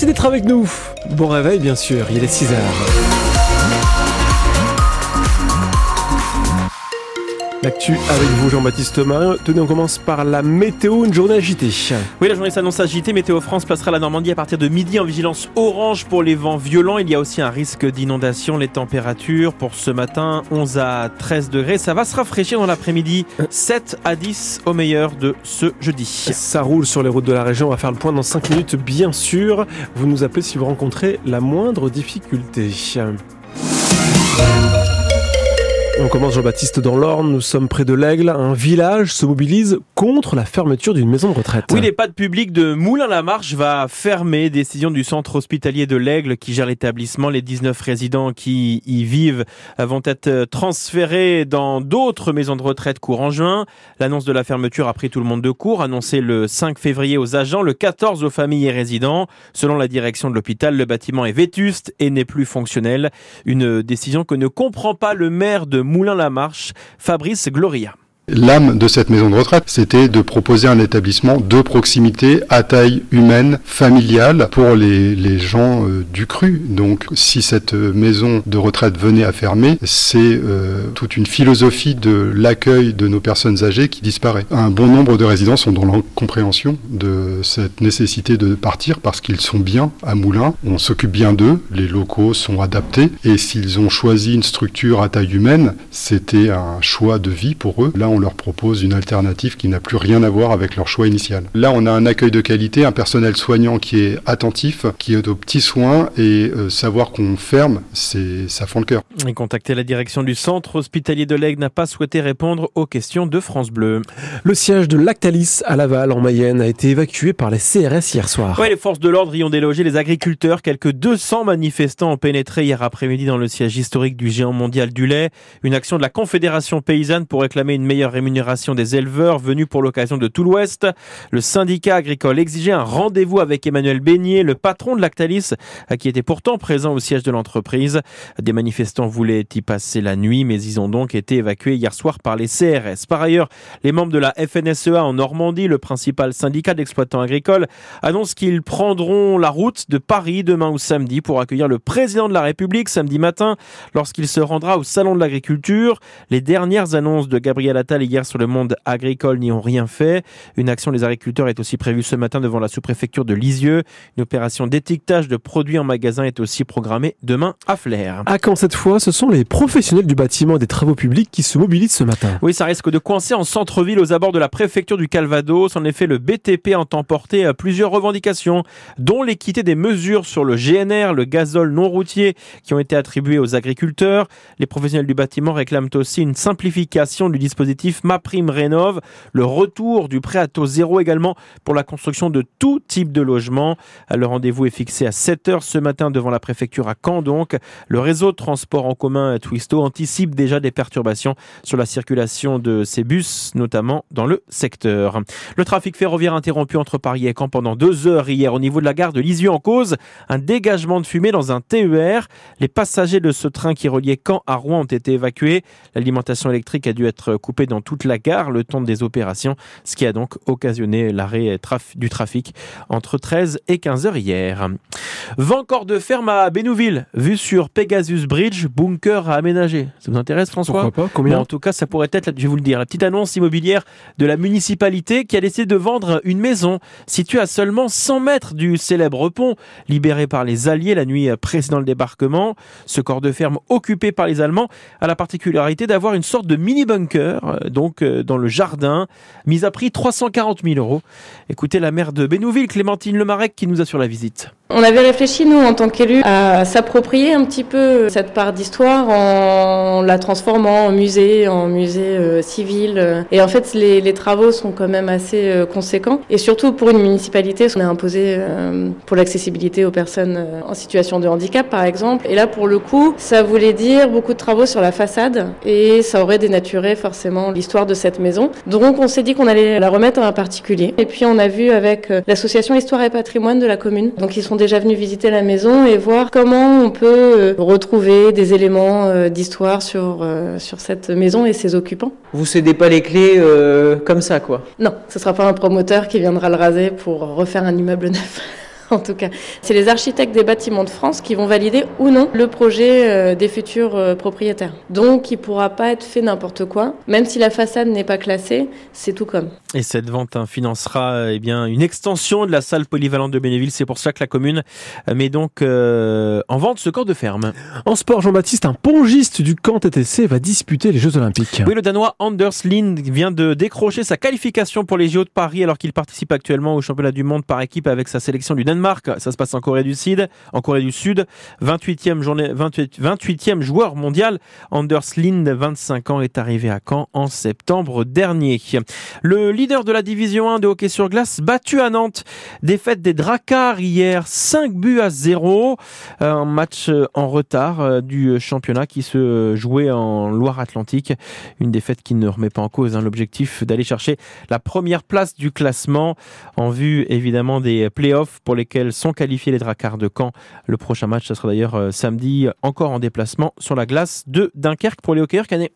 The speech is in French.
Merci d'être avec nous. Bon réveil, bien sûr, il est 6 heures. L'actu avec vous Jean-Baptiste Marin. Tenez, on commence par la météo, une journée agitée. Oui, la journée s'annonce agitée. Météo France placera la Normandie à partir de midi en vigilance orange pour les vents violents. Il y a aussi un risque d'inondation. Les températures pour ce matin, 11 à 13 degrés. Ça va se rafraîchir dans l'après-midi, 7 à 10 au meilleur de ce jeudi. Ça roule sur les routes de la région. On va faire le point dans 5 minutes, bien sûr. Vous nous appelez si vous rencontrez la moindre difficulté. On commence Jean-Baptiste dans l'Orne, nous sommes près de l'Aigle, un village se mobilise contre la fermeture d'une maison de retraite. Oui, l'EHPAD public de Moulin-la-Marche va fermer, décision du centre hospitalier de l'Aigle qui gère l'établissement. Les 19 résidents qui y vivent vont être transférés dans d'autres maisons de retraite courant juin. L'annonce de la fermeture a pris tout le monde de court, annoncé le 5 février aux agents, le 14 aux familles et résidents. Selon la direction de l'hôpital, le bâtiment est vétuste et n'est plus fonctionnel. Une décision que ne comprend pas le maire de Moulin-la-Marche, Fabrice Gloria. L'âme de cette maison de retraite, c'était de proposer un établissement de proximité à taille humaine, familiale pour les, gens euh, du cru. Donc si cette maison de retraite venait à fermer, c'est euh, toute une philosophie de l'accueil de nos personnes âgées qui disparaît. Un bon nombre de résidents sont dans l'incompréhension de cette nécessité de partir parce qu'ils sont bien à Moulin, on s'occupe bien d'eux, les locaux sont adaptés et s'ils ont choisi une structure à taille humaine, c'était un choix de vie pour eux. Là, leur propose une alternative qui n'a plus rien à voir avec leur choix initial. Là, on a un accueil de qualité, un personnel soignant qui est attentif, qui est aux petits soins et euh, savoir qu'on ferme, c'est ça fend le cœur. Et contacter la direction du centre hospitalier de l'Aigle n'a pas souhaité répondre aux questions de France Bleu. Le siège de Lactalis à Laval en Mayenne a été évacué par les CRS hier soir. Oui, les forces de l'ordre y ont délogé les agriculteurs. Quelques 200 manifestants ont pénétré hier après-midi dans le siège historique du géant mondial du lait. Une action de la Confédération paysanne pour réclamer une meilleure rémunération des éleveurs venus pour l'occasion de tout l'Ouest. Le syndicat agricole exigeait un rendez-vous avec Emmanuel Beignet, le patron de Lactalis, qui était pourtant présent au siège de l'entreprise. Des manifestants voulaient y passer la nuit, mais ils ont donc été évacués hier soir par les CRS. Par ailleurs, les membres de la FNSEA en Normandie, le principal syndicat d'exploitants agricoles, annoncent qu'ils prendront la route de Paris demain ou samedi pour accueillir le président de la République samedi matin lorsqu'il se rendra au Salon de l'Agriculture. Les dernières annonces de Gabriel Attal hier sur le monde agricole n'y ont rien fait. Une action des agriculteurs est aussi prévue ce matin devant la sous-préfecture de Lisieux. Une opération d'étiquetage de produits en magasin est aussi programmée demain à Flers. À quand cette fois, ce sont les professionnels du bâtiment et des travaux publics qui se mobilisent ce matin. Oui, ça risque de coincer en centre-ville aux abords de la préfecture du Calvados. En effet, le BTP entend porter à plusieurs revendications, dont l'équité des mesures sur le GNR, le gazole non routier, qui ont été attribuées aux agriculteurs. Les professionnels du bâtiment réclament aussi une simplification du dispositif Ma Prime Rénove, le retour du prêt à taux zéro également pour la construction de tout type de logement. Le rendez-vous est fixé à 7h ce matin devant la préfecture à Caen donc. Le réseau de transport en commun Twisto anticipe déjà des perturbations sur la circulation de ces bus, notamment dans le secteur. Le trafic ferroviaire interrompu entre Paris et Caen pendant deux heures hier au niveau de la gare de Lisieux en cause. Un dégagement de fumée dans un TER. Les passagers de ce train qui reliait Caen à Rouen ont été évacués. L'alimentation électrique a dû être coupée dans toute la gare le temps des opérations, ce qui a donc occasionné l'arrêt du trafic entre 13 et 15 heures hier. Vent corps de ferme à Bénouville, vue sur Pegasus Bridge, bunker à aménager. Ça vous intéresse François Pourquoi pas Combien En tout cas, ça pourrait être, je vais vous le dire, la petite annonce immobilière de la municipalité qui a décidé de vendre une maison située à seulement 100 mètres du célèbre pont, libéré par les Alliés la nuit précédant le débarquement. Ce corps de ferme occupé par les Allemands a la particularité d'avoir une sorte de mini-bunker donc euh, dans le jardin, mise à prix 340 000 euros. Écoutez la maire de Bénouville, Clémentine Lemarec, qui nous assure la visite. On avait réfléchi, nous, en tant qu'élus, à s'approprier un petit peu cette part d'histoire en la transformant en musée, en musée euh, civil. Et en fait, les, les, travaux sont quand même assez euh, conséquents. Et surtout, pour une municipalité, on a imposé euh, pour l'accessibilité aux personnes euh, en situation de handicap, par exemple. Et là, pour le coup, ça voulait dire beaucoup de travaux sur la façade et ça aurait dénaturé forcément l'histoire de cette maison. Donc, on s'est dit qu'on allait la remettre à un particulier. Et puis, on a vu avec l'association Histoire et Patrimoine de la commune. Donc, ils sont déjà venus visiter la maison et voir comment on peut euh, retrouver des éléments euh, d'histoire sur, euh, sur cette maison et ses occupants. Vous cédez pas les clés euh, comme ça, quoi Non, ce sera pas un promoteur qui viendra le raser pour refaire un immeuble neuf. en tout cas. C'est les architectes des bâtiments de France qui vont valider ou non le projet euh, des futurs euh, propriétaires. Donc il ne pourra pas être fait n'importe quoi, même si la façade n'est pas classée, c'est tout comme. Et cette vente hein, financera eh bien une extension de la salle polyvalente de Bénéville. C'est pour ça que la commune met donc en vente ce corps de ferme. En sport, Jean-Baptiste, un pongiste du camp TTC va disputer les Jeux Olympiques. Oui, le Danois Anders Lind vient de décrocher sa qualification pour les JO de Paris alors qu'il participe actuellement au championnat du monde par équipe avec sa sélection du Danemark. Ça se passe en Corée du Sud. En Corée du Sud, 28e, journée, 28, joueur mondial. Anders Lind, 25 ans, est arrivé à Caen en septembre dernier. Le leader de la division 1 de hockey sur glace battu à Nantes. Défaite des Dracars hier, 5 buts à 0. Un match en retard euh, du championnat qui se jouait en Loire-Atlantique. Une défaite qui ne remet pas en cause hein, l'objectif d'aller chercher la première place du classement en vue évidemment des playoffs pour sont qualifiés les Dracars de Caen. Le prochain match, ce sera d'ailleurs euh, samedi, encore en déplacement sur la glace de Dunkerque pour les hockeyeurs canets.